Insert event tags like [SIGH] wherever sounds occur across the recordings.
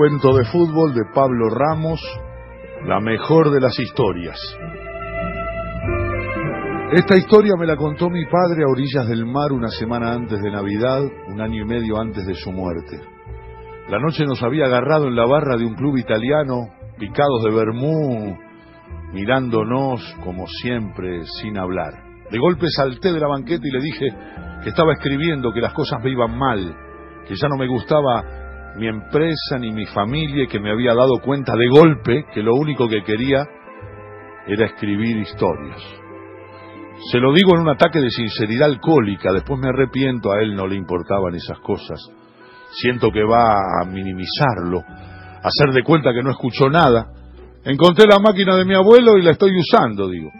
Cuento de fútbol de Pablo Ramos, la mejor de las historias. Esta historia me la contó mi padre a orillas del mar una semana antes de Navidad, un año y medio antes de su muerte. La noche nos había agarrado en la barra de un club italiano, picados de vermú, mirándonos como siempre, sin hablar. De golpe salté de la banqueta y le dije que estaba escribiendo, que las cosas me iban mal, que ya no me gustaba mi empresa ni mi familia que me había dado cuenta de golpe que lo único que quería era escribir historias. Se lo digo en un ataque de sinceridad alcohólica, después me arrepiento, a él no le importaban esas cosas. Siento que va a minimizarlo, a hacer de cuenta que no escuchó nada. Encontré la máquina de mi abuelo y la estoy usando, digo.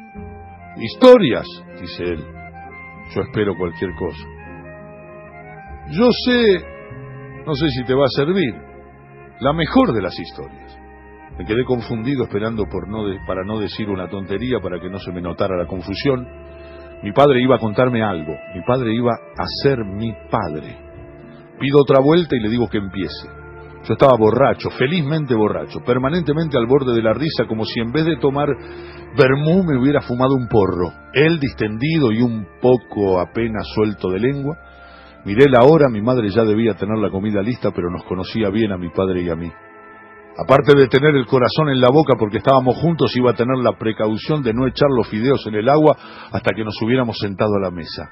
Historias, dice él. Yo espero cualquier cosa. Yo sé, no sé si te va a servir, la mejor de las historias. Me quedé confundido esperando por no para no decir una tontería para que no se me notara la confusión. Mi padre iba a contarme algo, mi padre iba a ser mi padre. Pido otra vuelta y le digo que empiece. Yo estaba borracho, felizmente borracho, permanentemente al borde de la risa, como si en vez de tomar vermú me hubiera fumado un porro. Él distendido y un poco apenas suelto de lengua. Miré la hora, mi madre ya debía tener la comida lista, pero nos conocía bien a mi padre y a mí. Aparte de tener el corazón en la boca porque estábamos juntos, iba a tener la precaución de no echar los fideos en el agua hasta que nos hubiéramos sentado a la mesa.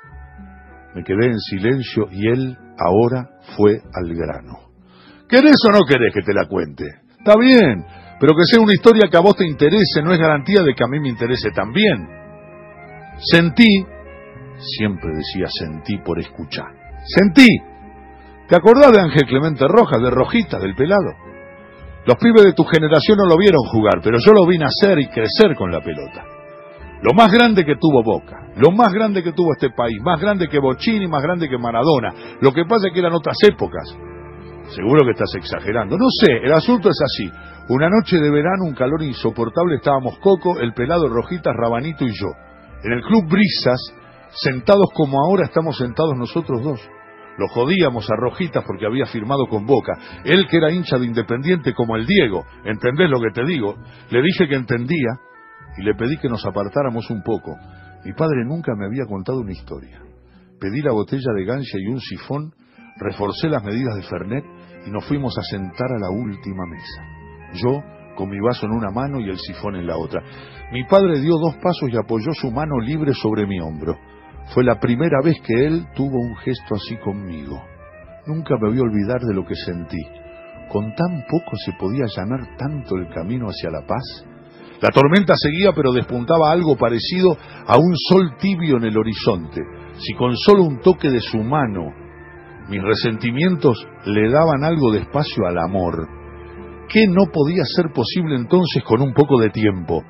Me quedé en silencio y él ahora fue al grano. ¿Querés o no querés que te la cuente? Está bien, pero que sea una historia que a vos te interese no es garantía de que a mí me interese también. Sentí, siempre decía sentí por escuchar. Sentí. ¿Te acordás de Ángel Clemente Rojas, de Rojita, del pelado? Los pibes de tu generación no lo vieron jugar, pero yo lo vi nacer y crecer con la pelota. Lo más grande que tuvo Boca, lo más grande que tuvo este país, más grande que Bochini, más grande que Maradona. Lo que pasa es que eran otras épocas. Seguro que estás exagerando. No sé, el asunto es así. Una noche de verano, un calor insoportable, estábamos Coco, el pelado Rojitas, Rabanito y yo. En el club Brisas, sentados como ahora estamos sentados nosotros dos. Lo jodíamos a Rojitas porque había firmado con Boca. Él que era hincha de Independiente como el Diego, ¿entendés lo que te digo? Le dije que entendía y le pedí que nos apartáramos un poco. Mi padre nunca me había contado una historia. Pedí la botella de gancia y un sifón, reforcé las medidas de Fernet y nos fuimos a sentar a la última mesa. Yo con mi vaso en una mano y el sifón en la otra. Mi padre dio dos pasos y apoyó su mano libre sobre mi hombro. Fue la primera vez que él tuvo un gesto así conmigo. Nunca me voy a olvidar de lo que sentí. Con tan poco se podía allanar tanto el camino hacia la paz. La tormenta seguía, pero despuntaba algo parecido a un sol tibio en el horizonte. Si con solo un toque de su mano mis resentimientos le daban algo de espacio al amor, ¿qué no podía ser posible entonces con un poco de tiempo?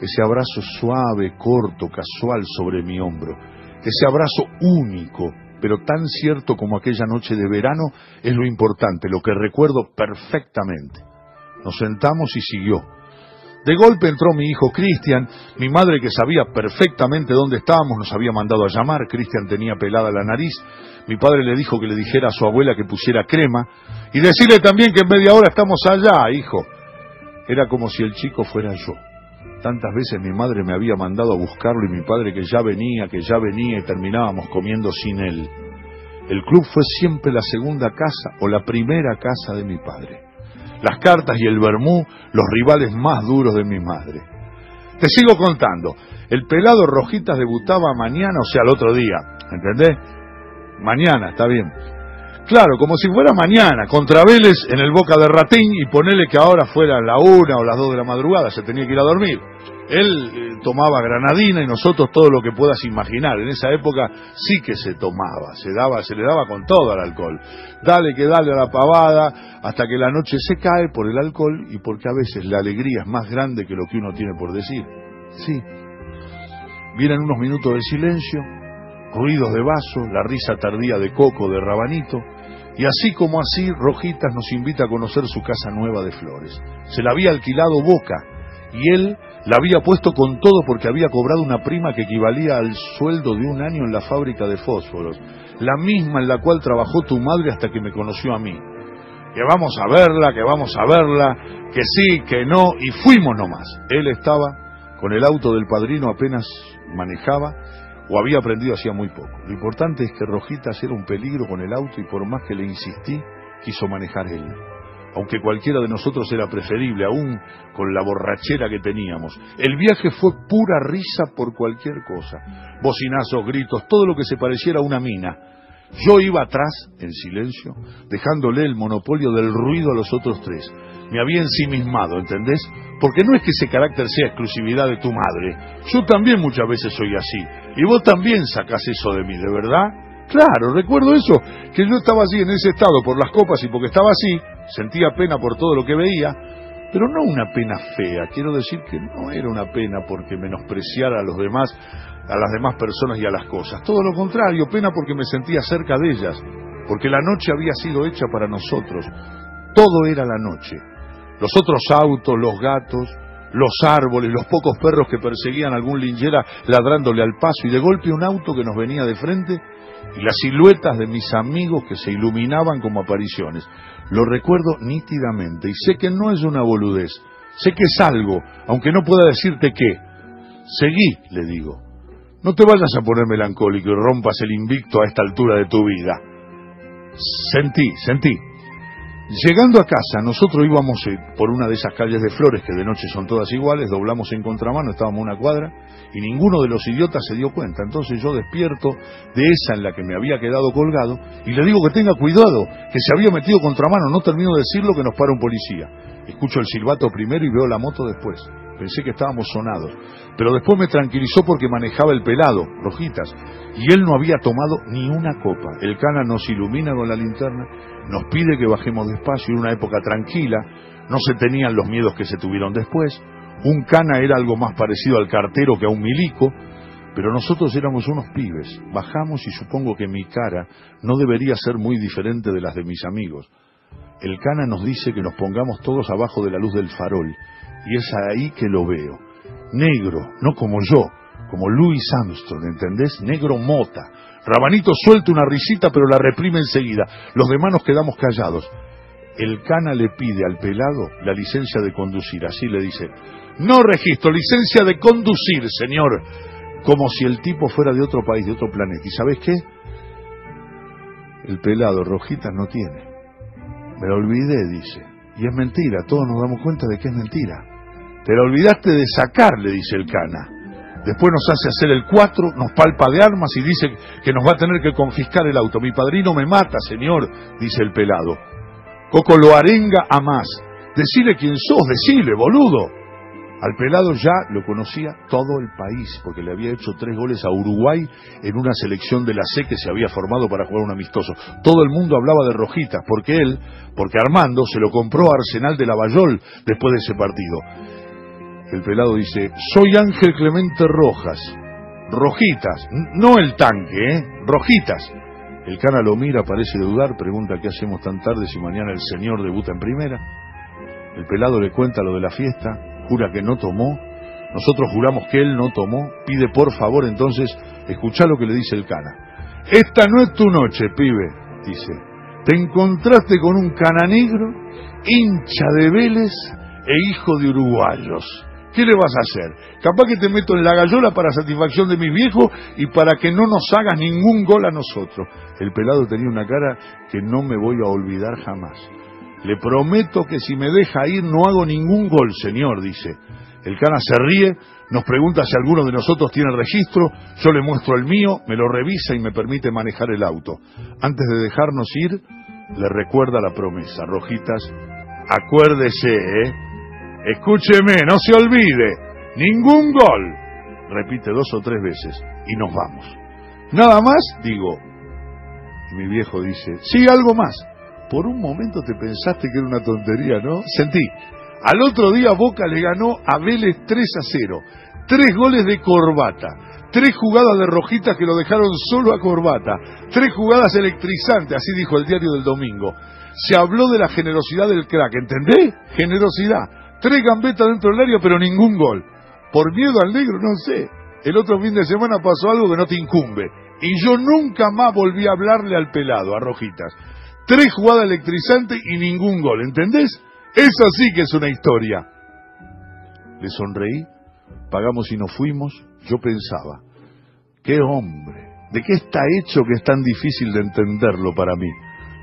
Ese abrazo suave, corto, casual sobre mi hombro, ese abrazo único, pero tan cierto como aquella noche de verano, es lo importante, lo que recuerdo perfectamente. Nos sentamos y siguió. De golpe entró mi hijo Cristian, mi madre que sabía perfectamente dónde estábamos, nos había mandado a llamar, Cristian tenía pelada la nariz, mi padre le dijo que le dijera a su abuela que pusiera crema, y decirle también que en media hora estamos allá, hijo. Era como si el chico fuera yo Tantas veces mi madre me había mandado a buscarlo y mi padre que ya venía, que ya venía y terminábamos comiendo sin él. El club fue siempre la segunda casa o la primera casa de mi padre. Las cartas y el vermú, los rivales más duros de mi madre. Te sigo contando. El pelado Rojitas debutaba mañana, o sea, el otro día. ¿Entendés? Mañana, está bien. Claro, como si fuera mañana, contra Vélez en el Boca de Ratín y ponerle que ahora fuera la una o las dos de la madrugada, se tenía que ir a dormir. Él eh, tomaba granadina y nosotros todo lo que puedas imaginar. En esa época sí que se tomaba, se daba, se le daba con todo al alcohol. Dale que dale a la pavada hasta que la noche se cae por el alcohol y porque a veces la alegría es más grande que lo que uno tiene por decir. Sí. Vienen unos minutos de silencio, ruidos de vaso, la risa tardía de Coco, de Rabanito, y así como así, Rojitas nos invita a conocer su casa nueva de flores. Se la había alquilado Boca, y él la había puesto con todo porque había cobrado una prima que equivalía al sueldo de un año en la fábrica de fósforos, la misma en la cual trabajó tu madre hasta que me conoció a mí. Que vamos a verla, que vamos a verla, que sí, que no, y fuimos nomás. Él estaba con el auto del padrino apenas manejaba o había aprendido hacía muy poco. Lo importante es que Rojitas era un peligro con el auto y por más que le insistí, quiso manejar él. Aunque cualquiera de nosotros era preferible, aún con la borrachera que teníamos. El viaje fue pura risa por cualquier cosa. Bocinazos, gritos, todo lo que se pareciera a una mina. Yo iba atrás, en silencio, dejándole el monopolio del ruido a los otros tres. Me había ensimismado, ¿entendés? Porque no es que ese carácter sea exclusividad de tu madre. Yo también muchas veces soy así. Y vos también sacás eso de mí, ¿de verdad? Claro, recuerdo eso, que yo estaba así en ese estado por las copas y porque estaba así, sentía pena por todo lo que veía, pero no una pena fea, quiero decir que no era una pena porque menospreciara a los demás, a las demás personas y a las cosas, todo lo contrario, pena porque me sentía cerca de ellas, porque la noche había sido hecha para nosotros, todo era la noche, los otros autos, los gatos, los árboles, los pocos perros que perseguían a algún linchera ladrándole al paso y de golpe un auto que nos venía de frente y las siluetas de mis amigos que se iluminaban como apariciones. Lo recuerdo nítidamente y sé que no es una boludez, sé que es algo, aunque no pueda decirte qué. Seguí, le digo. No te vayas a poner melancólico y rompas el invicto a esta altura de tu vida. Sentí, sentí. Llegando a casa, nosotros íbamos eh, por una de esas calles de flores que de noche son todas iguales, doblamos en contramano, estábamos una cuadra y ninguno de los idiotas se dio cuenta. Entonces yo despierto de esa en la que me había quedado colgado y le digo que tenga cuidado, que se había metido contramano, no termino de decirlo que nos para un policía. Escucho el silbato primero y veo la moto después. Pensé que estábamos sonados. Pero después me tranquilizó porque manejaba el pelado, rojitas, y él no había tomado ni una copa. El cana nos ilumina con la linterna, nos pide que bajemos despacio en una época tranquila, no se tenían los miedos que se tuvieron después. Un cana era algo más parecido al cartero que a un milico, pero nosotros éramos unos pibes. Bajamos y supongo que mi cara no debería ser muy diferente de las de mis amigos. El cana nos dice que nos pongamos todos abajo de la luz del farol, y es ahí que lo veo. Negro, no como yo, como Louis Armstrong, ¿entendés? Negro mota. Rabanito suelta una risita pero la reprime enseguida. Los demás nos quedamos callados. El cana le pide al pelado la licencia de conducir, así le dice. No registro, licencia de conducir, señor. Como si el tipo fuera de otro país, de otro planeta. ¿Y sabes qué? El pelado rojitas no tiene. Me lo olvidé, dice. Y es mentira, todos nos damos cuenta de que es mentira. Te lo olvidaste de sacar, le dice el cana. Después nos hace hacer el cuatro, nos palpa de armas y dice que nos va a tener que confiscar el auto. Mi padrino me mata, señor, dice el pelado. Coco lo arenga a más. Decile quién sos, decile, boludo. Al pelado ya lo conocía todo el país, porque le había hecho tres goles a Uruguay en una selección de la C que se había formado para jugar un amistoso. Todo el mundo hablaba de Rojitas, porque él, porque Armando se lo compró a Arsenal de Lavallol después de ese partido. El pelado dice, soy Ángel Clemente Rojas. Rojitas, no el tanque, ¿eh? Rojitas. El cana lo mira, parece dudar, pregunta qué hacemos tan tarde si mañana el señor debuta en primera. El pelado le cuenta lo de la fiesta, jura que no tomó. Nosotros juramos que él no tomó. Pide por favor entonces, escucha lo que le dice el cana. Esta no es tu noche, pibe, dice. Te encontraste con un cana negro, hincha de Vélez e hijo de uruguayos ¿Qué le vas a hacer? Capaz que te meto en la gallola para satisfacción de mis viejos y para que no nos hagas ningún gol a nosotros. El pelado tenía una cara que no me voy a olvidar jamás. Le prometo que si me deja ir no hago ningún gol, señor, dice. El cana se ríe, nos pregunta si alguno de nosotros tiene registro, yo le muestro el mío, me lo revisa y me permite manejar el auto. Antes de dejarnos ir, le recuerda la promesa. Rojitas, acuérdese, ¿eh? Escúcheme, no se olvide, ningún gol. Repite dos o tres veces y nos vamos. Nada más, digo. Mi viejo dice, sí, algo más. Por un momento te pensaste que era una tontería, ¿no? Sentí. Al otro día Boca le ganó a Vélez 3 a 0. Tres goles de corbata. Tres jugadas de rojitas que lo dejaron solo a corbata. Tres jugadas electrizantes, así dijo el diario del domingo. Se habló de la generosidad del crack, ¿entendés? Generosidad. Tres gambetas dentro del área, pero ningún gol. Por miedo al negro, no sé. El otro fin de semana pasó algo que no te incumbe. Y yo nunca más volví a hablarle al pelado, a Rojitas. Tres jugadas electrizantes y ningún gol, ¿entendés? Eso sí que es una historia. Le sonreí, pagamos y nos fuimos. Yo pensaba, qué hombre, ¿de qué está hecho que es tan difícil de entenderlo para mí?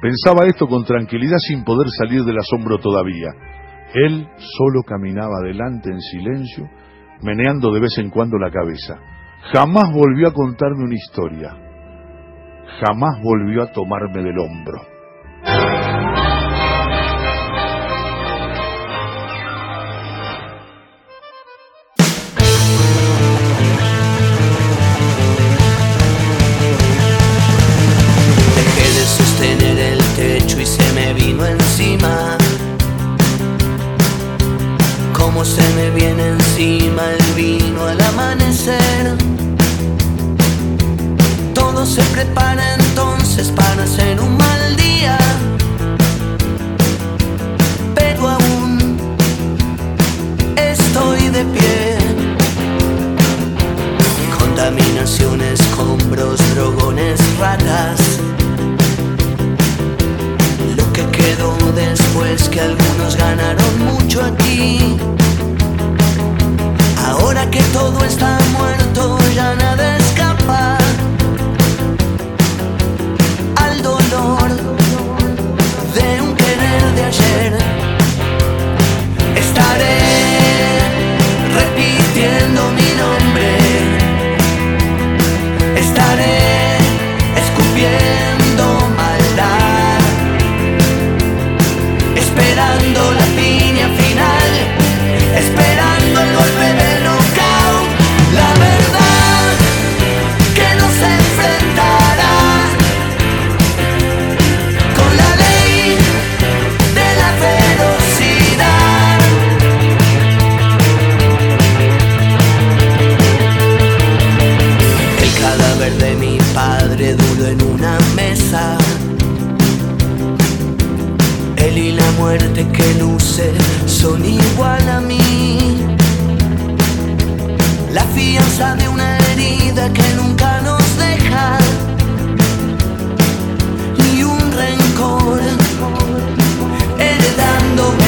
Pensaba esto con tranquilidad sin poder salir del asombro todavía. Él solo caminaba adelante en silencio, meneando de vez en cuando la cabeza. Jamás volvió a contarme una historia. Jamás volvió a tomarme del hombro. Dejé de son igual a mí. La fianza de una herida que nunca nos deja. Ni un rencor heredándome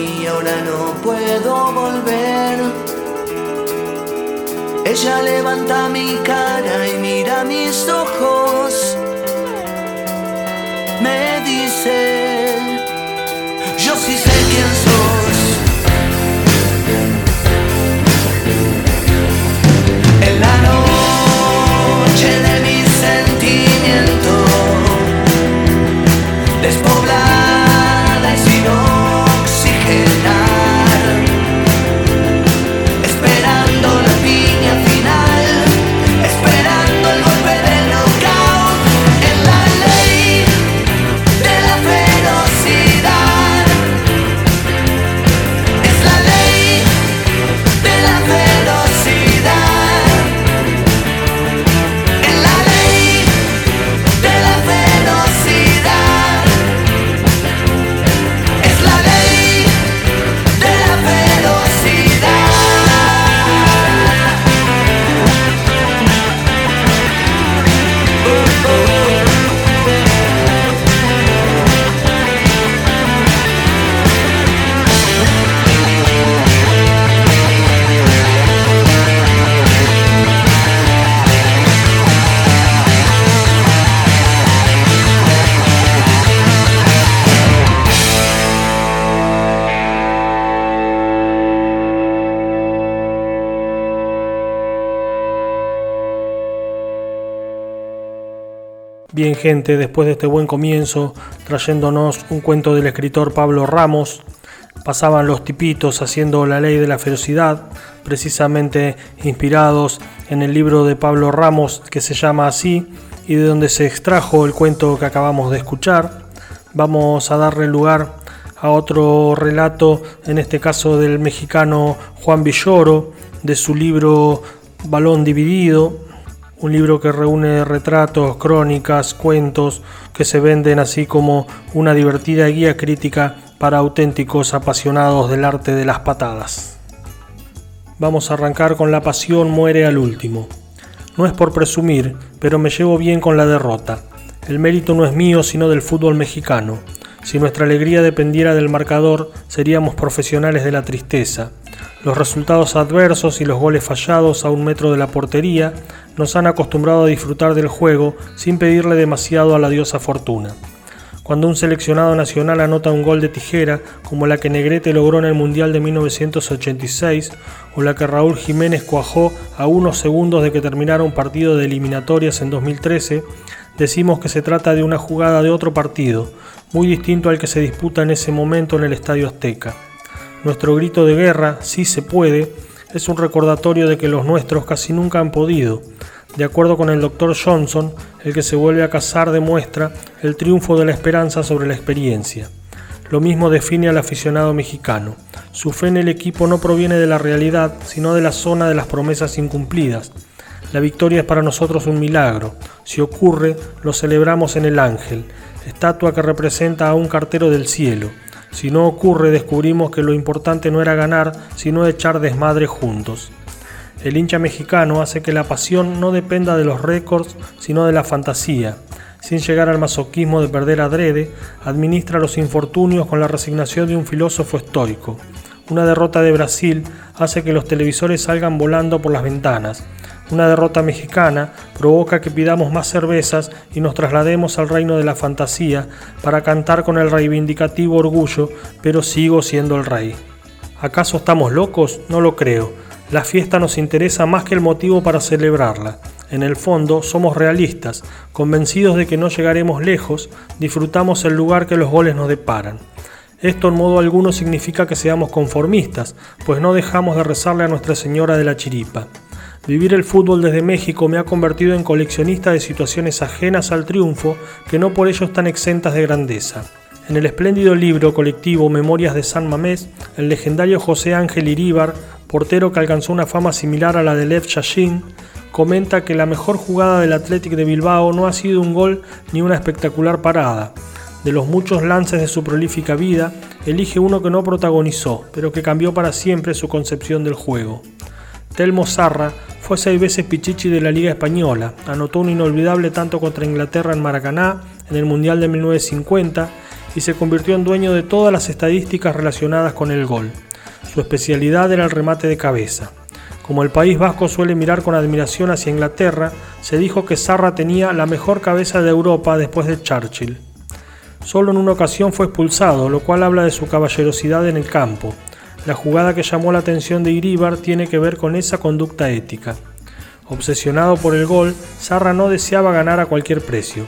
y ahora no puedo volver. Ella levanta mi cara y mira mis ojos. Me dice, yo sí sé quién sos. Gente, después de este buen comienzo, trayéndonos un cuento del escritor Pablo Ramos, pasaban los tipitos haciendo la ley de la ferocidad, precisamente inspirados en el libro de Pablo Ramos que se llama así y de donde se extrajo el cuento que acabamos de escuchar. Vamos a darle lugar a otro relato, en este caso del mexicano Juan Villoro, de su libro Balón Dividido, un libro que reúne retratos, crónicas, cuentos que se venden así como una divertida guía crítica para auténticos apasionados del arte de las patadas. Vamos a arrancar con La pasión muere al último. No es por presumir, pero me llevo bien con la derrota. El mérito no es mío, sino del fútbol mexicano. Si nuestra alegría dependiera del marcador, seríamos profesionales de la tristeza. Los resultados adversos y los goles fallados a un metro de la portería nos han acostumbrado a disfrutar del juego sin pedirle demasiado a la diosa fortuna. Cuando un seleccionado nacional anota un gol de tijera, como la que Negrete logró en el Mundial de 1986, o la que Raúl Jiménez cuajó a unos segundos de que terminara un partido de eliminatorias en 2013, decimos que se trata de una jugada de otro partido, muy distinto al que se disputa en ese momento en el Estadio Azteca. Nuestro grito de guerra, sí se puede, es un recordatorio de que los nuestros casi nunca han podido. De acuerdo con el Dr. Johnson, el que se vuelve a casar demuestra el triunfo de la esperanza sobre la experiencia. Lo mismo define al aficionado mexicano. Su fe en el equipo no proviene de la realidad, sino de la zona de las promesas incumplidas. La victoria es para nosotros un milagro. Si ocurre, lo celebramos en el ángel, estatua que representa a un cartero del cielo. Si no ocurre, descubrimos que lo importante no era ganar, sino echar desmadre juntos. El hincha mexicano hace que la pasión no dependa de los récords, sino de la fantasía. Sin llegar al masoquismo de perder adrede, administra los infortunios con la resignación de un filósofo estoico. Una derrota de Brasil hace que los televisores salgan volando por las ventanas. Una derrota mexicana provoca que pidamos más cervezas y nos traslademos al reino de la fantasía para cantar con el reivindicativo orgullo, pero sigo siendo el rey. ¿Acaso estamos locos? No lo creo. La fiesta nos interesa más que el motivo para celebrarla. En el fondo somos realistas, convencidos de que no llegaremos lejos, disfrutamos el lugar que los goles nos deparan. Esto en modo alguno significa que seamos conformistas, pues no dejamos de rezarle a Nuestra Señora de la Chiripa. Vivir el fútbol desde México me ha convertido en coleccionista de situaciones ajenas al triunfo que no por ello están exentas de grandeza. En el espléndido libro colectivo Memorias de San Mamés, el legendario José Ángel Iríbar, portero que alcanzó una fama similar a la de Lev Yashin, comenta que la mejor jugada del Athletic de Bilbao no ha sido un gol ni una espectacular parada. De los muchos lances de su prolífica vida, elige uno que no protagonizó, pero que cambió para siempre su concepción del juego. Telmo Zarra fue seis veces Pichichi de la Liga Española, anotó un inolvidable tanto contra Inglaterra en Maracaná en el Mundial de 1950 y se convirtió en dueño de todas las estadísticas relacionadas con el gol. Su especialidad era el remate de cabeza. Como el País Vasco suele mirar con admiración hacia Inglaterra, se dijo que Sarra tenía la mejor cabeza de Europa después de Churchill. Solo en una ocasión fue expulsado, lo cual habla de su caballerosidad en el campo. La jugada que llamó la atención de Iribar tiene que ver con esa conducta ética. Obsesionado por el gol, Sarra no deseaba ganar a cualquier precio.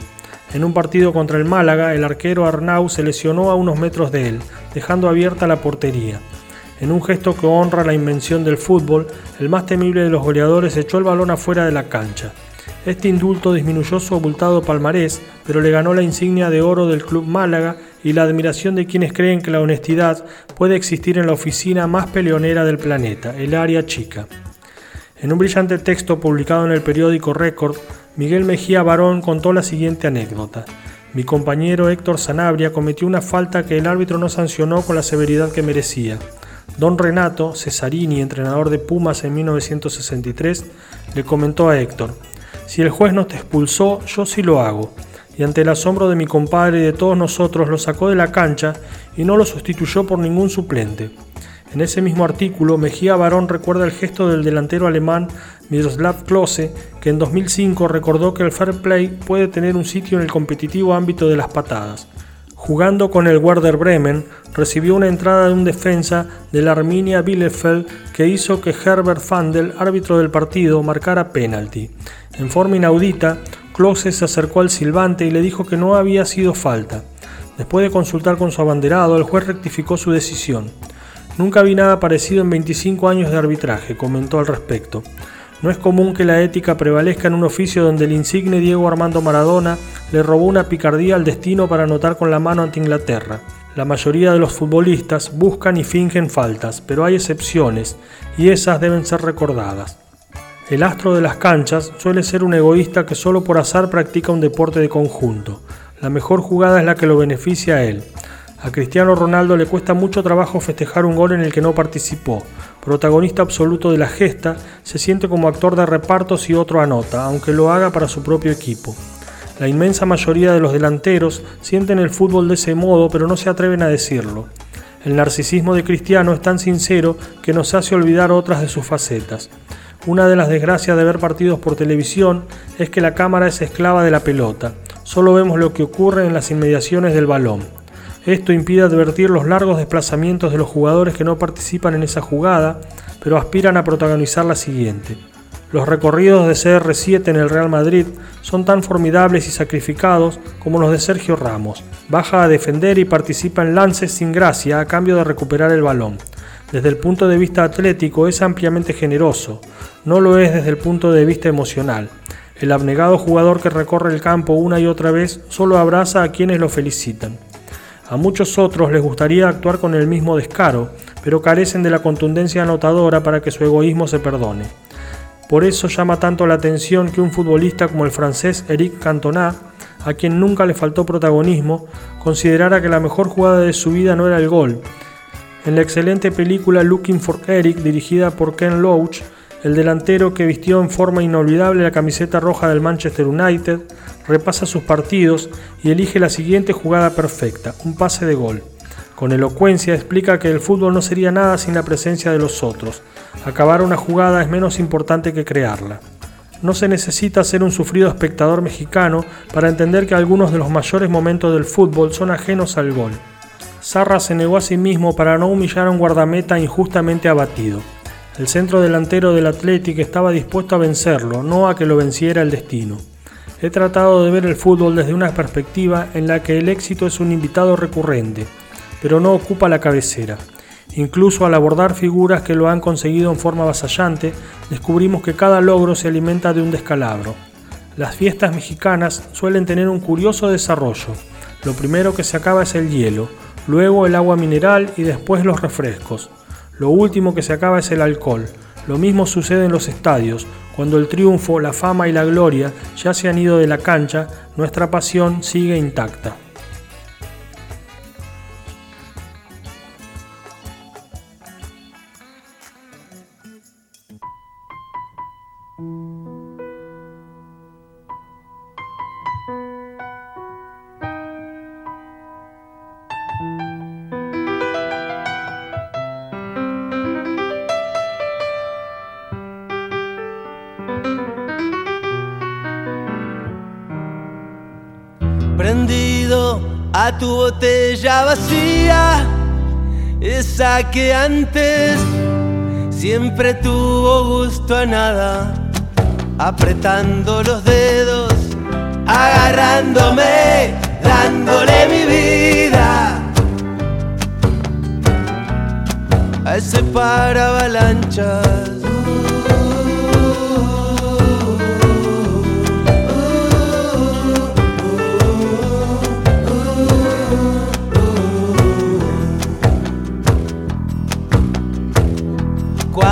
En un partido contra el Málaga, el arquero Arnau se lesionó a unos metros de él, dejando abierta la portería. En un gesto que honra la invención del fútbol, el más temible de los goleadores echó el balón afuera de la cancha. Este indulto disminuyó su abultado palmarés, pero le ganó la insignia de oro del Club Málaga y la admiración de quienes creen que la honestidad puede existir en la oficina más peleonera del planeta, el área chica. En un brillante texto publicado en el periódico Record, Miguel Mejía Barón contó la siguiente anécdota. Mi compañero Héctor Sanabria cometió una falta que el árbitro no sancionó con la severidad que merecía. Don Renato Cesarini, entrenador de Pumas en 1963, le comentó a Héctor, si el juez no te expulsó, yo sí lo hago. Y ante el asombro de mi compadre y de todos nosotros, lo sacó de la cancha y no lo sustituyó por ningún suplente. En ese mismo artículo, Mejía Barón recuerda el gesto del delantero alemán Miroslav Klose, que en 2005 recordó que el fair play puede tener un sitio en el competitivo ámbito de las patadas. Jugando con el Werder Bremen, recibió una entrada de un defensa de la Arminia Bielefeld que hizo que Herbert Fandel, árbitro del partido, marcara penalti. En forma inaudita, Klose se acercó al silbante y le dijo que no había sido falta. Después de consultar con su abanderado, el juez rectificó su decisión. Nunca vi nada parecido en 25 años de arbitraje, comentó al respecto. No es común que la ética prevalezca en un oficio donde el insigne Diego Armando Maradona le robó una picardía al destino para anotar con la mano ante Inglaterra. La mayoría de los futbolistas buscan y fingen faltas, pero hay excepciones, y esas deben ser recordadas. El astro de las canchas suele ser un egoísta que solo por azar practica un deporte de conjunto. La mejor jugada es la que lo beneficia a él. A Cristiano Ronaldo le cuesta mucho trabajo festejar un gol en el que no participó. Protagonista absoluto de la gesta, se siente como actor de repartos y otro anota, aunque lo haga para su propio equipo. La inmensa mayoría de los delanteros sienten el fútbol de ese modo, pero no se atreven a decirlo. El narcisismo de Cristiano es tan sincero que nos hace olvidar otras de sus facetas. Una de las desgracias de ver partidos por televisión es que la cámara es esclava de la pelota. Solo vemos lo que ocurre en las inmediaciones del balón. Esto impide advertir los largos desplazamientos de los jugadores que no participan en esa jugada, pero aspiran a protagonizar la siguiente. Los recorridos de CR7 en el Real Madrid son tan formidables y sacrificados como los de Sergio Ramos. Baja a defender y participa en lances sin gracia a cambio de recuperar el balón. Desde el punto de vista atlético es ampliamente generoso, no lo es desde el punto de vista emocional. El abnegado jugador que recorre el campo una y otra vez solo abraza a quienes lo felicitan. A muchos otros les gustaría actuar con el mismo descaro, pero carecen de la contundencia anotadora para que su egoísmo se perdone. Por eso llama tanto la atención que un futbolista como el francés Eric Cantona, a quien nunca le faltó protagonismo, considerara que la mejor jugada de su vida no era el gol. En la excelente película Looking for Eric, dirigida por Ken Loach, el delantero que vistió en forma inolvidable la camiseta roja del Manchester United repasa sus partidos y elige la siguiente jugada perfecta, un pase de gol. Con elocuencia explica que el fútbol no sería nada sin la presencia de los otros. Acabar una jugada es menos importante que crearla. No se necesita ser un sufrido espectador mexicano para entender que algunos de los mayores momentos del fútbol son ajenos al gol. Sarra se negó a sí mismo para no humillar a un guardameta injustamente abatido. El centro delantero del Athletic estaba dispuesto a vencerlo, no a que lo venciera el destino. He tratado de ver el fútbol desde una perspectiva en la que el éxito es un invitado recurrente, pero no ocupa la cabecera. Incluso al abordar figuras que lo han conseguido en forma avasallante, descubrimos que cada logro se alimenta de un descalabro. Las fiestas mexicanas suelen tener un curioso desarrollo. Lo primero que se acaba es el hielo, luego el agua mineral y después los refrescos. Lo último que se acaba es el alcohol. Lo mismo sucede en los estadios. Cuando el triunfo, la fama y la gloria ya se han ido de la cancha, nuestra pasión sigue intacta. Prendido a tu botella vacía, esa que antes siempre tuvo gusto a nada, apretando los dedos, agarrándome, dándole mi vida a ese para avalanchas.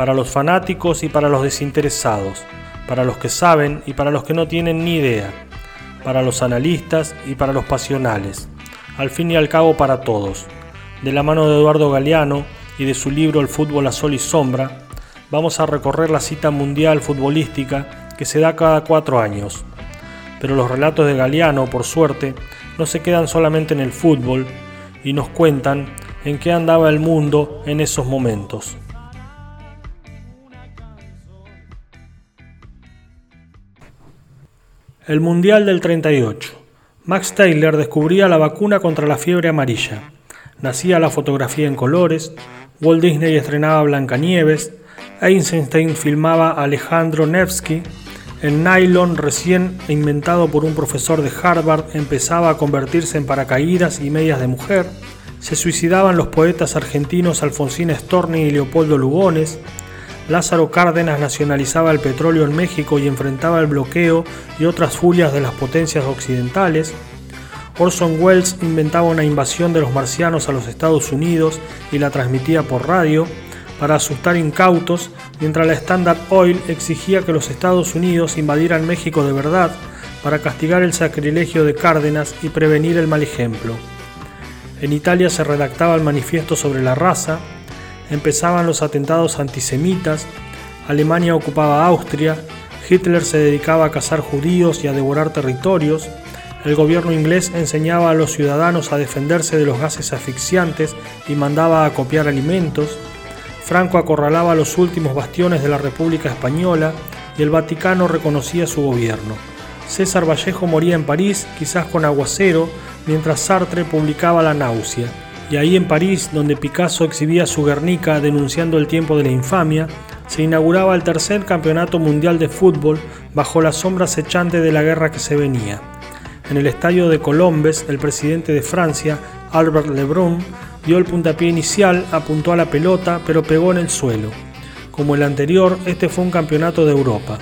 Para los fanáticos y para los desinteresados, para los que saben y para los que no tienen ni idea, para los analistas y para los pasionales, al fin y al cabo para todos. De la mano de Eduardo Galeano y de su libro El fútbol a sol y sombra, vamos a recorrer la cita mundial futbolística que se da cada cuatro años. Pero los relatos de Galeano, por suerte, no se quedan solamente en el fútbol y nos cuentan en qué andaba el mundo en esos momentos. El Mundial del 38. Max Taylor descubría la vacuna contra la fiebre amarilla. Nacía la fotografía en colores, Walt Disney estrenaba Blancanieves, Eisenstein filmaba a Alejandro Nevsky, el nylon recién inventado por un profesor de Harvard empezaba a convertirse en paracaídas y medias de mujer, se suicidaban los poetas argentinos Alfonsín Storni y Leopoldo Lugones, Lázaro Cárdenas nacionalizaba el petróleo en México y enfrentaba el bloqueo y otras furias de las potencias occidentales. Orson Welles inventaba una invasión de los marcianos a los Estados Unidos y la transmitía por radio para asustar incautos, mientras la Standard Oil exigía que los Estados Unidos invadieran México de verdad para castigar el sacrilegio de Cárdenas y prevenir el mal ejemplo. En Italia se redactaba el manifiesto sobre la raza, empezaban los atentados antisemitas, Alemania ocupaba Austria, Hitler se dedicaba a cazar judíos y a devorar territorios, el gobierno inglés enseñaba a los ciudadanos a defenderse de los gases asfixiantes y mandaba a copiar alimentos, Franco acorralaba los últimos bastiones de la República Española y el Vaticano reconocía su gobierno. César Vallejo moría en París, quizás con aguacero, mientras Sartre publicaba La náusea. Y ahí en París, donde Picasso exhibía su Guernica denunciando el tiempo de la infamia, se inauguraba el tercer campeonato mundial de fútbol bajo la sombra acechante de la guerra que se venía. En el estadio de Colombes, el presidente de Francia, Albert Lebrun, dio el puntapié inicial, apuntó a la pelota, pero pegó en el suelo. Como el anterior, este fue un campeonato de Europa.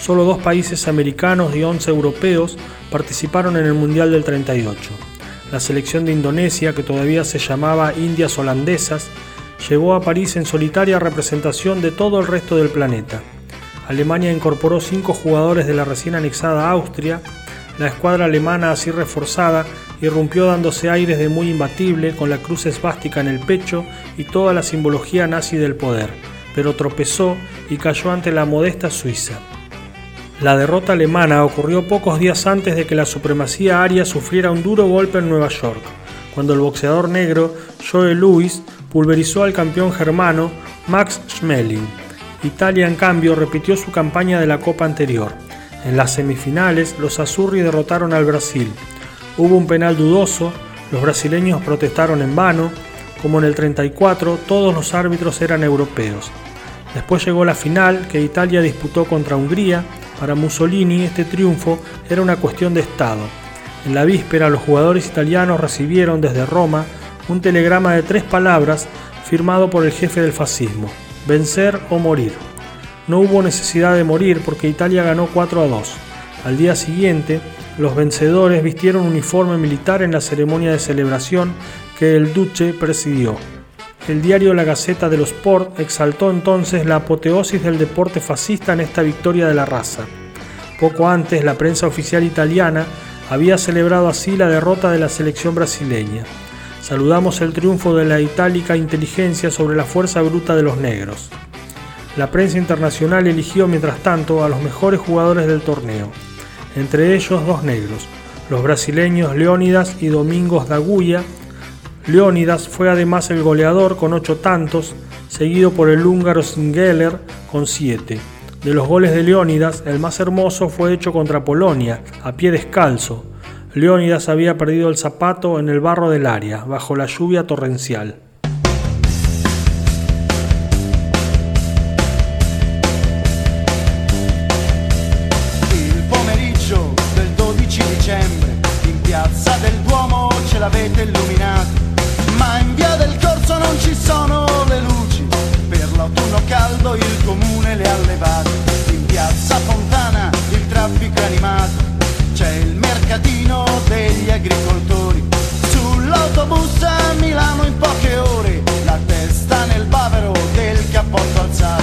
Solo dos países americanos y 11 europeos participaron en el Mundial del 38. La selección de Indonesia, que todavía se llamaba Indias Holandesas, llegó a París en solitaria representación de todo el resto del planeta. Alemania incorporó cinco jugadores de la recién anexada Austria, la escuadra alemana así reforzada irrumpió dándose aires de muy imbatible con la cruz esvástica en el pecho y toda la simbología nazi del poder, pero tropezó y cayó ante la modesta Suiza. La derrota alemana ocurrió pocos días antes de que la supremacía aria sufriera un duro golpe en Nueva York, cuando el boxeador negro Joe Louis pulverizó al campeón germano Max Schmeling. Italia, en cambio, repitió su campaña de la Copa anterior. En las semifinales, los Azzurri derrotaron al Brasil. Hubo un penal dudoso, los brasileños protestaron en vano, como en el 34 todos los árbitros eran europeos. Después llegó la final que Italia disputó contra Hungría para Mussolini este triunfo era una cuestión de Estado. En la víspera los jugadores italianos recibieron desde Roma un telegrama de tres palabras firmado por el jefe del fascismo, vencer o morir. No hubo necesidad de morir porque Italia ganó 4 a 2. Al día siguiente, los vencedores vistieron uniforme militar en la ceremonia de celebración que el Duce presidió. El diario La Gaceta de los Sport exaltó entonces la apoteosis del deporte fascista en esta victoria de la raza. Poco antes, la prensa oficial italiana había celebrado así la derrota de la selección brasileña. Saludamos el triunfo de la itálica inteligencia sobre la fuerza bruta de los negros. La prensa internacional eligió mientras tanto a los mejores jugadores del torneo, entre ellos dos negros, los brasileños Leónidas y Domingos Daguya, Leónidas fue además el goleador con ocho tantos, seguido por el húngaro Singeler con siete. De los goles de Leónidas, el más hermoso fue hecho contra Polonia, a pie descalzo. Leónidas había perdido el zapato en el barro del área, bajo la lluvia torrencial. Il pomeriggio del 12 dicembre in piazza del Duomo ce l'avete illuminato, sono le luci, per l'autunno caldo il comune le ha levate, in piazza Fontana il traffico è animato, c'è il mercatino degli agricoltori, sull'autobus a Milano in poche ore, la testa nel bavero del cappotto alzato,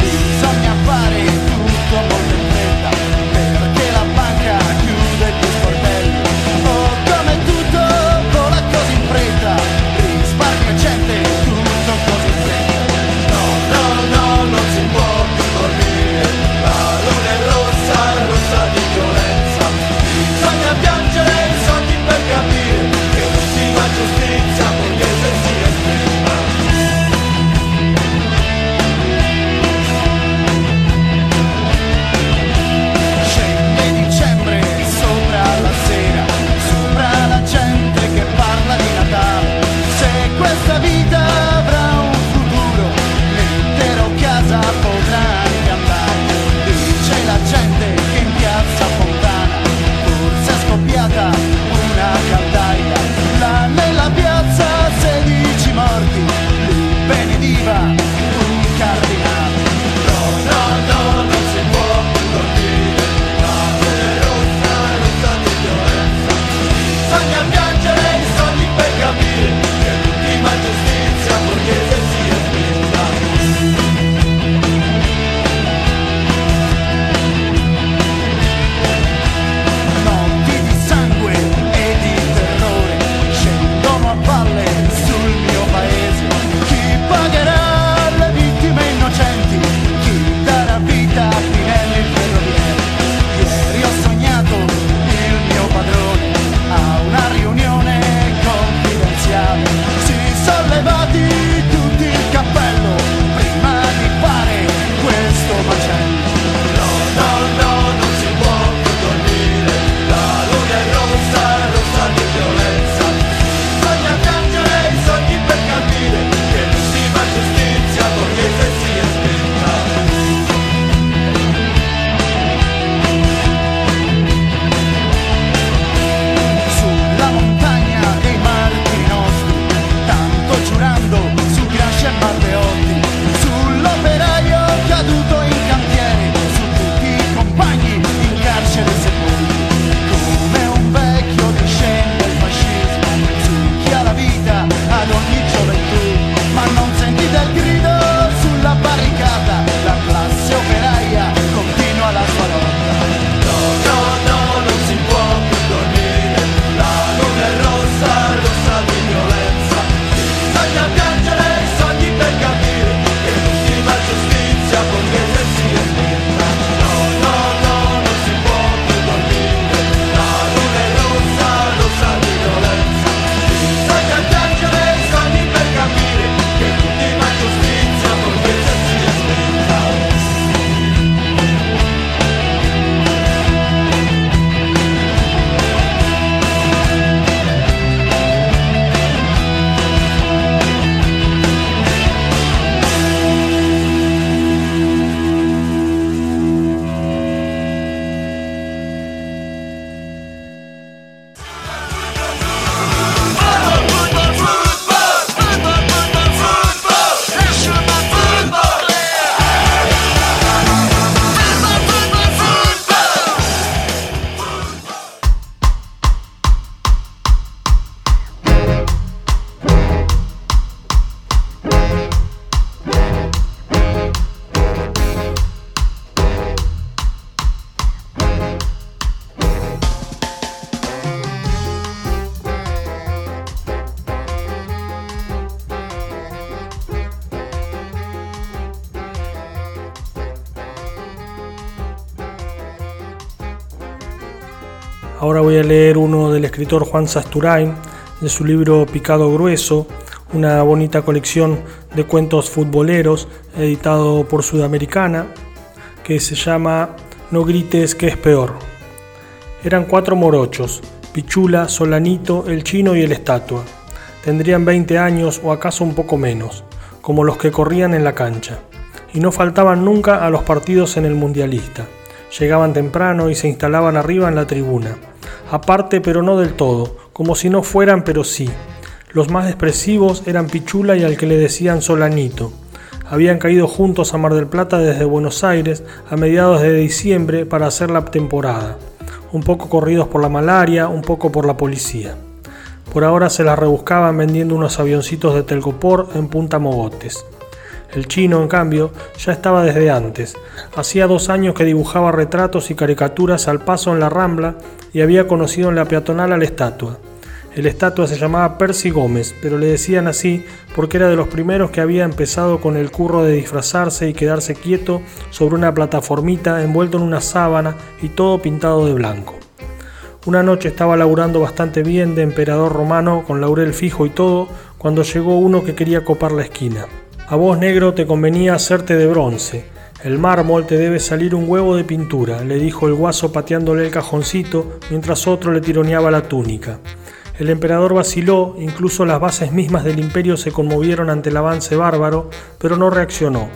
bisogna fare tutto molto in leer uno del escritor Juan Sasturain, de su libro Picado Grueso, una bonita colección de cuentos futboleros editado por Sudamericana, que se llama No grites que es peor. Eran cuatro morochos, Pichula, Solanito, el chino y el estatua. Tendrían 20 años o acaso un poco menos, como los que corrían en la cancha. Y no faltaban nunca a los partidos en el mundialista. Llegaban temprano y se instalaban arriba en la tribuna. Aparte pero no del todo, como si no fueran pero sí. Los más expresivos eran Pichula y al que le decían Solanito. Habían caído juntos a Mar del Plata desde Buenos Aires a mediados de diciembre para hacer la temporada. Un poco corridos por la malaria, un poco por la policía. Por ahora se las rebuscaban vendiendo unos avioncitos de telgopor en Punta Mogotes. El chino, en cambio, ya estaba desde antes. Hacía dos años que dibujaba retratos y caricaturas al paso en la Rambla y había conocido en la peatonal a la estatua. El estatua se llamaba Percy Gómez, pero le decían así porque era de los primeros que había empezado con el curro de disfrazarse y quedarse quieto sobre una plataformita envuelto en una sábana y todo pintado de blanco. Una noche estaba laburando bastante bien de emperador romano, con laurel fijo y todo, cuando llegó uno que quería copar la esquina. A vos, negro, te convenía hacerte de bronce. El mármol te debe salir un huevo de pintura, le dijo el guaso pateándole el cajoncito mientras otro le tironeaba la túnica. El emperador vaciló, incluso las bases mismas del imperio se conmovieron ante el avance bárbaro, pero no reaccionó.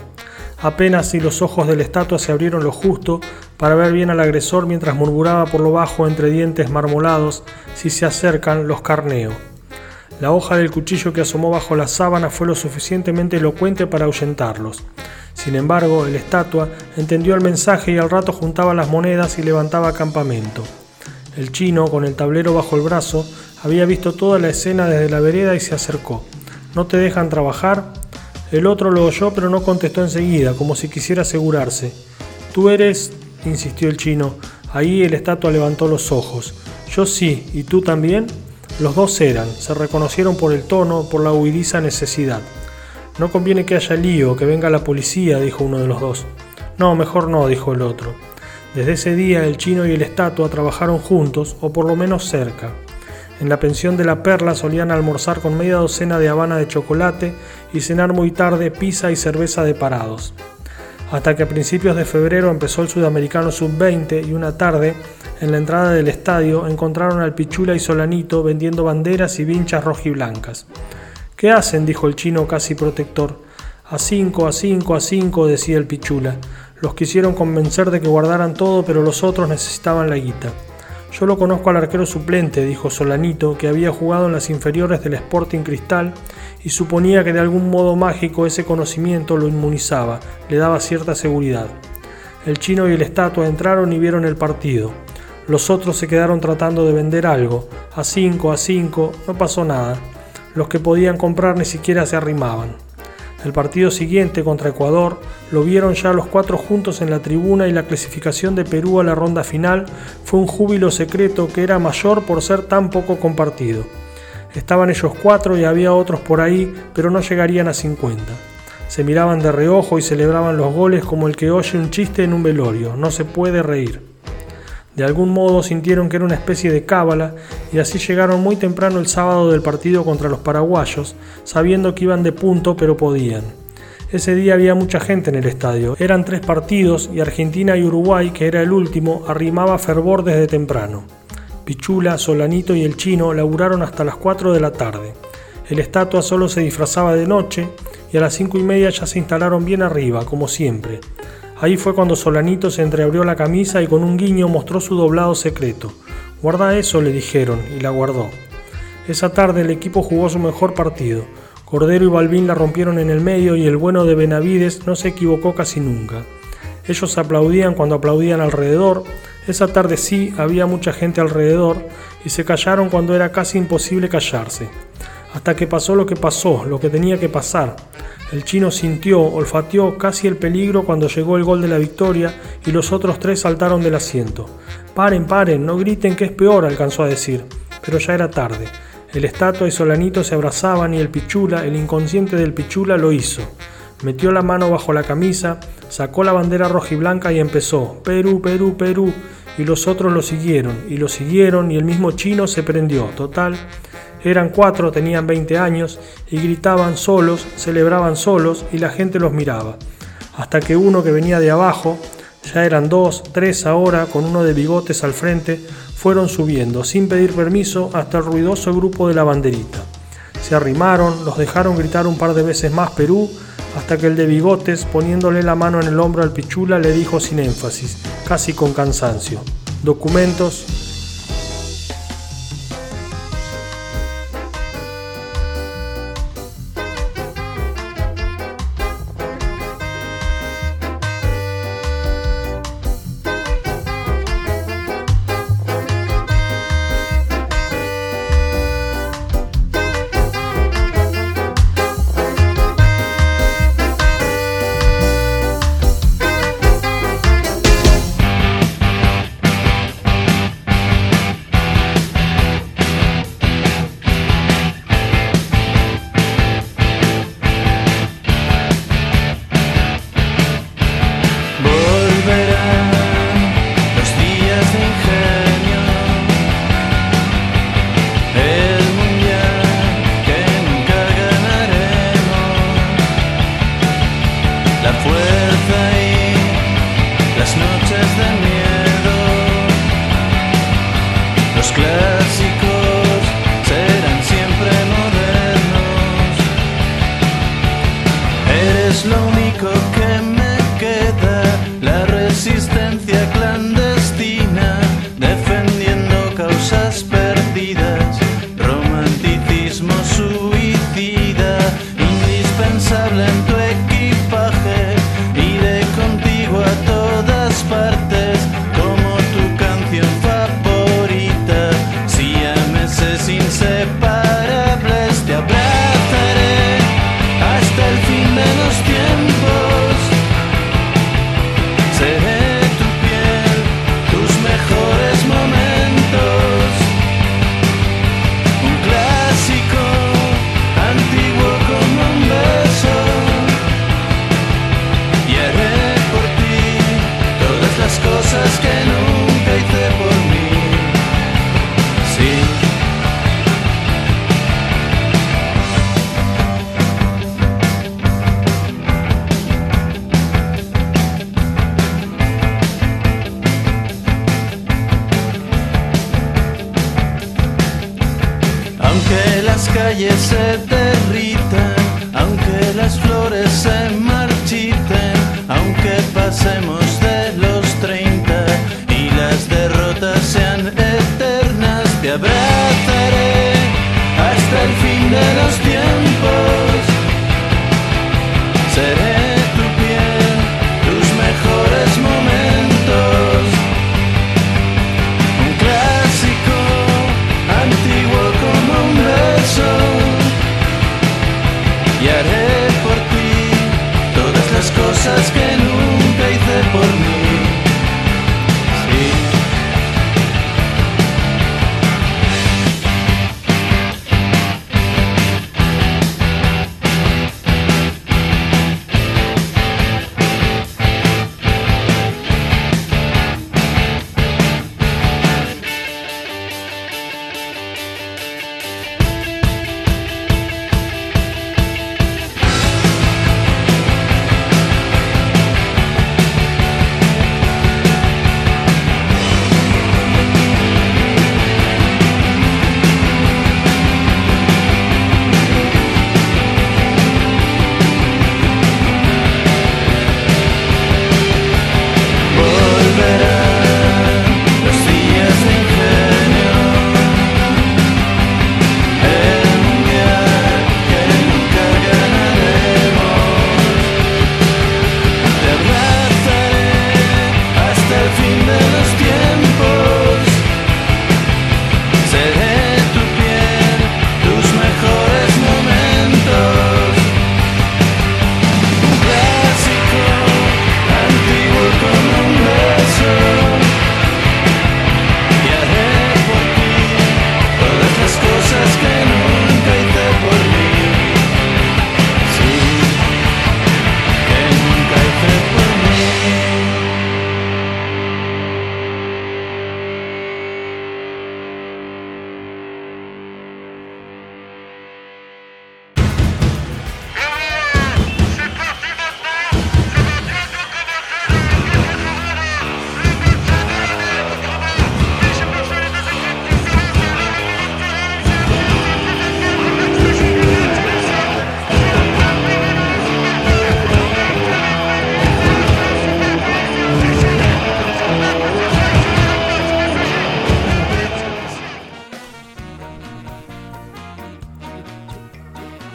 Apenas si los ojos de la estatua se abrieron lo justo para ver bien al agresor mientras murmuraba por lo bajo entre dientes marmolados, si se acercan los carneo. La hoja del cuchillo que asomó bajo la sábana fue lo suficientemente elocuente para ahuyentarlos. Sin embargo, el estatua entendió el mensaje y al rato juntaba las monedas y levantaba campamento. El chino, con el tablero bajo el brazo, había visto toda la escena desde la vereda y se acercó. ¿No te dejan trabajar? El otro lo oyó pero no contestó enseguida, como si quisiera asegurarse. Tú eres, insistió el chino. Ahí el estatua levantó los ojos. Yo sí, ¿y tú también? Los dos eran, se reconocieron por el tono, por la huidiza necesidad. No conviene que haya lío, que venga la policía, dijo uno de los dos. No, mejor no, dijo el otro. Desde ese día el chino y el estatua trabajaron juntos, o por lo menos cerca. En la pensión de la Perla solían almorzar con media docena de habana de chocolate y cenar muy tarde pizza y cerveza de parados. Hasta que a principios de febrero empezó el Sudamericano Sub-20 y una tarde, en la entrada del estadio, encontraron al Pichula y Solanito vendiendo banderas y vinchas rojiblancas. ¿Qué hacen? dijo el chino casi protector. A cinco, a cinco, a cinco, decía el Pichula. Los quisieron convencer de que guardaran todo, pero los otros necesitaban la guita. Yo lo conozco al arquero suplente, dijo Solanito, que había jugado en las inferiores del Sporting Cristal y suponía que de algún modo mágico ese conocimiento lo inmunizaba, le daba cierta seguridad. El chino y el estatua entraron y vieron el partido. Los otros se quedaron tratando de vender algo. A cinco, a cinco, no pasó nada. Los que podían comprar ni siquiera se arrimaban. El partido siguiente contra Ecuador lo vieron ya los cuatro juntos en la tribuna y la clasificación de Perú a la ronda final fue un júbilo secreto que era mayor por ser tan poco compartido. Estaban ellos cuatro y había otros por ahí, pero no llegarían a 50. Se miraban de reojo y celebraban los goles como el que oye un chiste en un velorio, no se puede reír. De algún modo sintieron que era una especie de cábala y así llegaron muy temprano el sábado del partido contra los paraguayos, sabiendo que iban de punto pero podían. Ese día había mucha gente en el estadio, eran tres partidos y Argentina y Uruguay, que era el último, arrimaba fervor desde temprano. Pichula, Solanito y el chino laburaron hasta las 4 de la tarde. El estatua solo se disfrazaba de noche y a las cinco y media ya se instalaron bien arriba, como siempre. Ahí fue cuando Solanito se entreabrió la camisa y con un guiño mostró su doblado secreto. Guarda eso, le dijeron, y la guardó. Esa tarde el equipo jugó su mejor partido. Cordero y Balbín la rompieron en el medio y el bueno de Benavides no se equivocó casi nunca. Ellos aplaudían cuando aplaudían alrededor. Esa tarde sí había mucha gente alrededor y se callaron cuando era casi imposible callarse. Hasta que pasó lo que pasó, lo que tenía que pasar. El chino sintió, olfateó casi el peligro cuando llegó el gol de la victoria y los otros tres saltaron del asiento. Paren, paren, no griten que es peor, alcanzó a decir. Pero ya era tarde. El estatua y Solanito se abrazaban y el pichula, el inconsciente del pichula, lo hizo. Metió la mano bajo la camisa, sacó la bandera roja y blanca y empezó, Perú, Perú, Perú, y los otros lo siguieron, y lo siguieron, y el mismo chino se prendió. Total, eran cuatro, tenían 20 años, y gritaban solos, celebraban solos, y la gente los miraba. Hasta que uno que venía de abajo, ya eran dos, tres ahora, con uno de bigotes al frente, fueron subiendo, sin pedir permiso, hasta el ruidoso grupo de la banderita. Se arrimaron, los dejaron gritar un par de veces más Perú, hasta que el de bigotes, poniéndole la mano en el hombro al pichula, le dijo sin énfasis, casi con cansancio, documentos,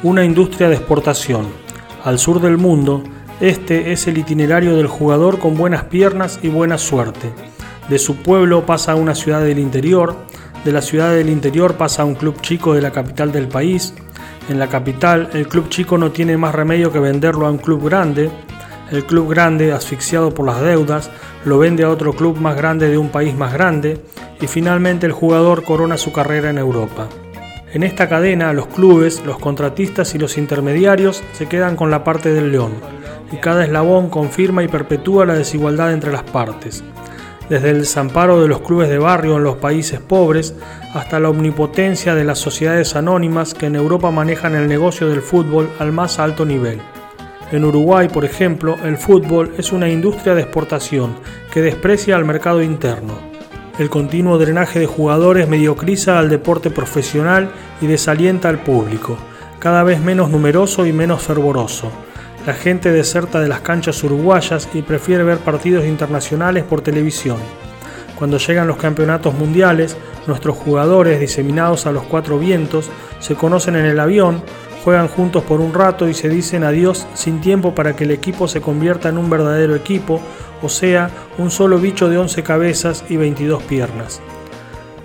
una industria de exportación. Al sur del mundo, este es el itinerario del jugador con buenas piernas y buena suerte. De su pueblo pasa a una ciudad del interior, de la ciudad del interior pasa a un club chico de la capital del país, en la capital el club chico no tiene más remedio que venderlo a un club grande, el club grande, asfixiado por las deudas, lo vende a otro club más grande de un país más grande y finalmente el jugador corona su carrera en Europa. En esta cadena los clubes, los contratistas y los intermediarios se quedan con la parte del león y cada eslabón confirma y perpetúa la desigualdad entre las partes. Desde el desamparo de los clubes de barrio en los países pobres hasta la omnipotencia de las sociedades anónimas que en Europa manejan el negocio del fútbol al más alto nivel. En Uruguay, por ejemplo, el fútbol es una industria de exportación que desprecia al mercado interno. El continuo drenaje de jugadores mediocriza al deporte profesional y desalienta al público, cada vez menos numeroso y menos fervoroso. La gente deserta de las canchas uruguayas y prefiere ver partidos internacionales por televisión. Cuando llegan los campeonatos mundiales, nuestros jugadores, diseminados a los cuatro vientos, se conocen en el avión, juegan juntos por un rato y se dicen adiós sin tiempo para que el equipo se convierta en un verdadero equipo, o sea, un solo bicho de 11 cabezas y 22 piernas.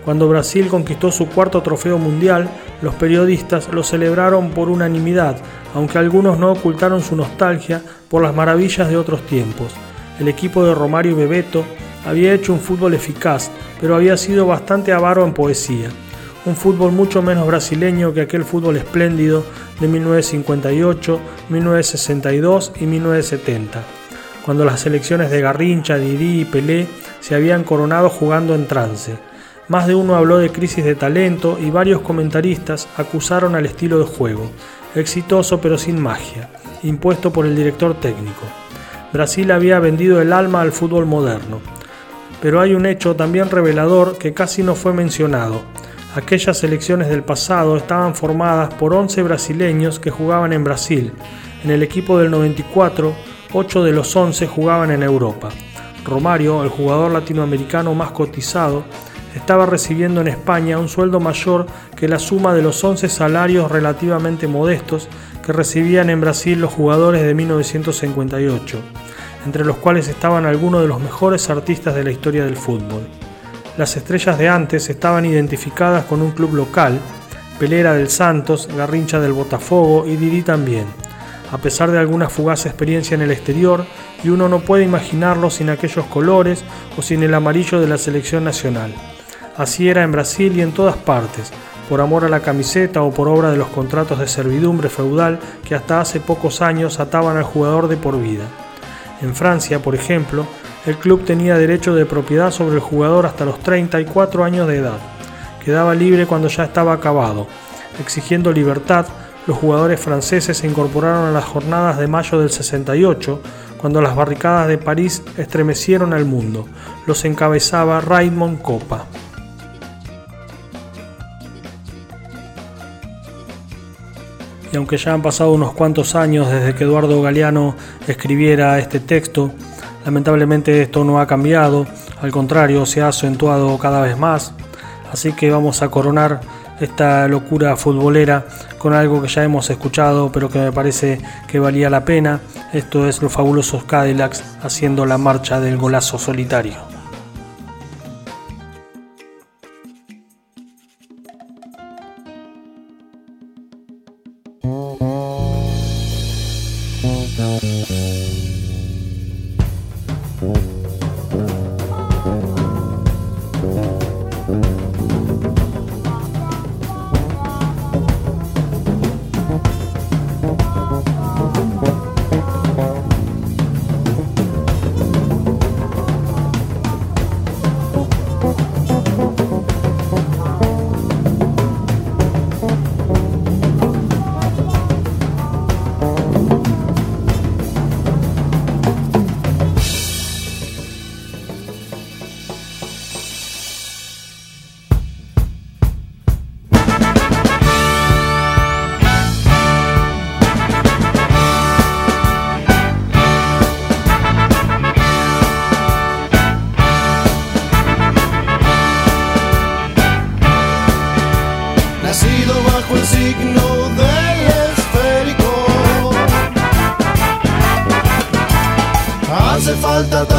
Cuando Brasil conquistó su cuarto trofeo mundial, los periodistas lo celebraron por unanimidad, aunque algunos no ocultaron su nostalgia por las maravillas de otros tiempos. El equipo de Romario Bebeto había hecho un fútbol eficaz, pero había sido bastante avaro en poesía un fútbol mucho menos brasileño que aquel fútbol espléndido de 1958, 1962 y 1970, cuando las selecciones de Garrincha, Didi y Pelé se habían coronado jugando en trance. Más de uno habló de crisis de talento y varios comentaristas acusaron al estilo de juego, exitoso pero sin magia, impuesto por el director técnico. Brasil había vendido el alma al fútbol moderno. Pero hay un hecho también revelador que casi no fue mencionado, Aquellas selecciones del pasado estaban formadas por 11 brasileños que jugaban en Brasil. En el equipo del 94, 8 de los 11 jugaban en Europa. Romario, el jugador latinoamericano más cotizado, estaba recibiendo en España un sueldo mayor que la suma de los 11 salarios relativamente modestos que recibían en Brasil los jugadores de 1958, entre los cuales estaban algunos de los mejores artistas de la historia del fútbol. Las estrellas de antes estaban identificadas con un club local, Pelera del Santos, Garrincha del Botafogo y Didi también, a pesar de alguna fugaz experiencia en el exterior, y uno no puede imaginarlo sin aquellos colores o sin el amarillo de la selección nacional. Así era en Brasil y en todas partes, por amor a la camiseta o por obra de los contratos de servidumbre feudal que hasta hace pocos años ataban al jugador de por vida. En Francia, por ejemplo, el club tenía derecho de propiedad sobre el jugador hasta los 34 años de edad. Quedaba libre cuando ya estaba acabado. Exigiendo libertad, los jugadores franceses se incorporaron a las jornadas de mayo del 68, cuando las barricadas de París estremecieron al mundo. Los encabezaba Raymond Coppa. Y aunque ya han pasado unos cuantos años desde que Eduardo Galeano escribiera este texto, Lamentablemente esto no ha cambiado, al contrario, se ha acentuado cada vez más. Así que vamos a coronar esta locura futbolera con algo que ya hemos escuchado, pero que me parece que valía la pena. Esto es los fabulosos Cadillacs haciendo la marcha del golazo solitario. Hace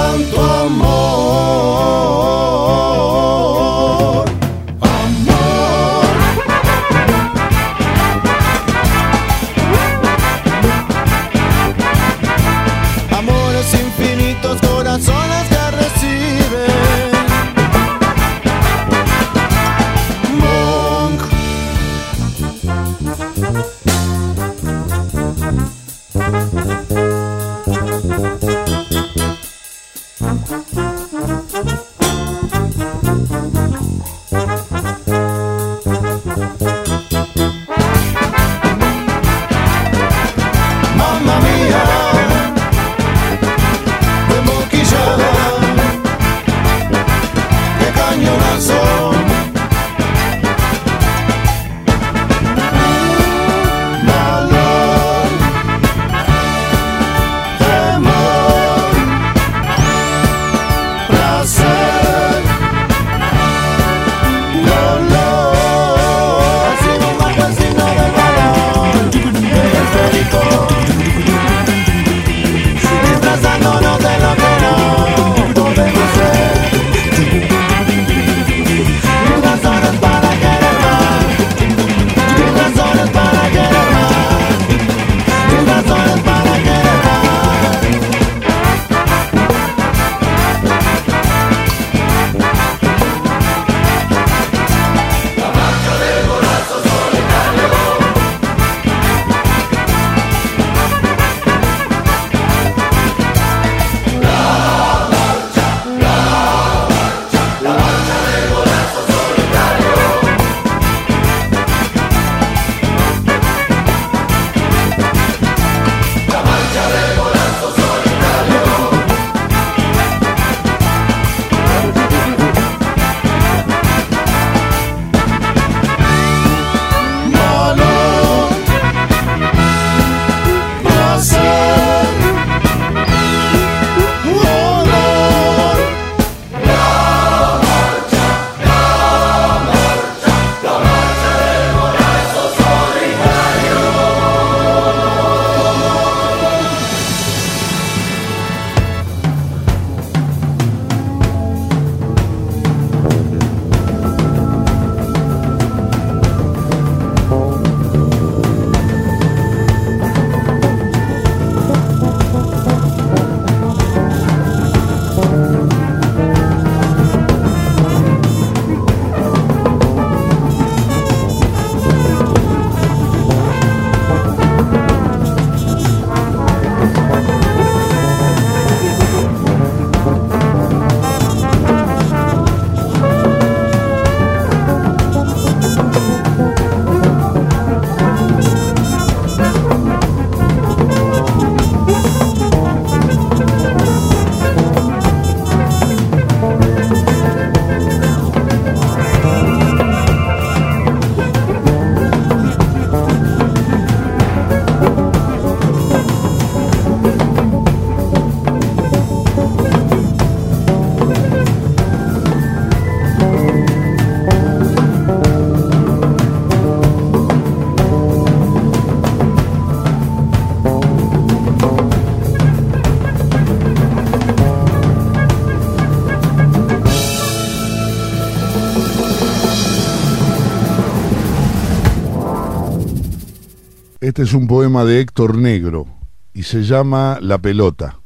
Este es un poema de Héctor Negro y se llama La pelota.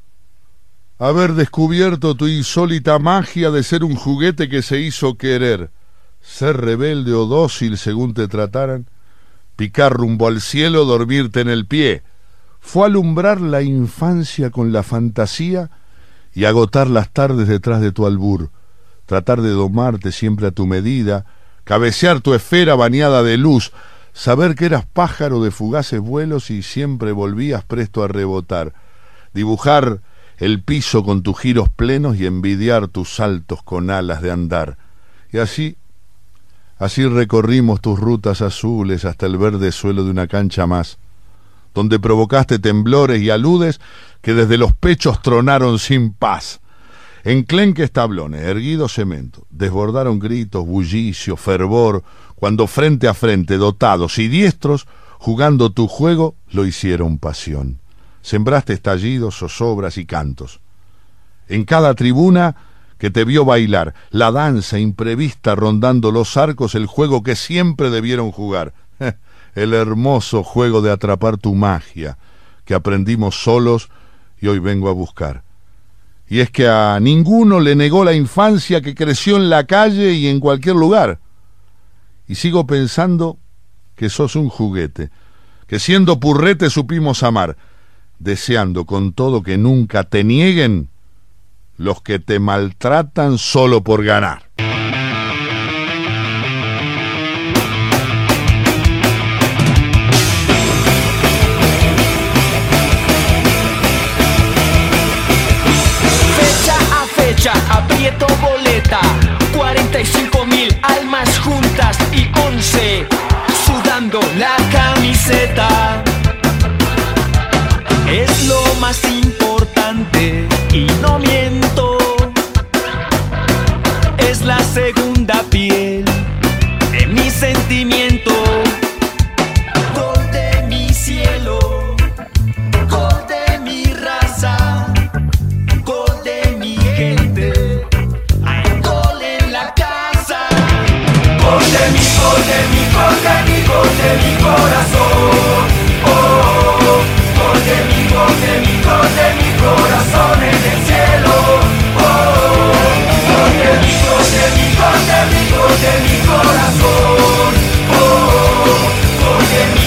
Haber descubierto tu insólita magia de ser un juguete que se hizo querer, ser rebelde o dócil según te trataran, picar rumbo al cielo, dormirte en el pie, fue alumbrar la infancia con la fantasía y agotar las tardes detrás de tu albur, tratar de domarte siempre a tu medida, cabecear tu esfera bañada de luz, saber que eras pájaro de fugaces vuelos y siempre volvías presto a rebotar, dibujar el piso con tus giros plenos y envidiar tus saltos con alas de andar. Y así, así recorrimos tus rutas azules hasta el verde suelo de una cancha más, donde provocaste temblores y aludes que desde los pechos tronaron sin paz. Enclenques tablones, erguido cemento, desbordaron gritos, bullicio, fervor, cuando frente a frente, dotados y diestros, jugando tu juego, lo hicieron pasión. Sembraste estallidos, zozobras y cantos. En cada tribuna que te vio bailar, la danza imprevista rondando los arcos, el juego que siempre debieron jugar, [LAUGHS] el hermoso juego de atrapar tu magia, que aprendimos solos y hoy vengo a buscar. Y es que a ninguno le negó la infancia que creció en la calle y en cualquier lugar. Y sigo pensando que sos un juguete, que siendo purrete supimos amar, deseando con todo que nunca te nieguen los que te maltratan solo por ganar. A fecha, aprieto boleta. 45 mil almas juntas y 11 sudando la camiseta. Es lo más importante y no miento. Es la segunda piel de mi sentimiento. De mi corazón. Oh, gol de mi,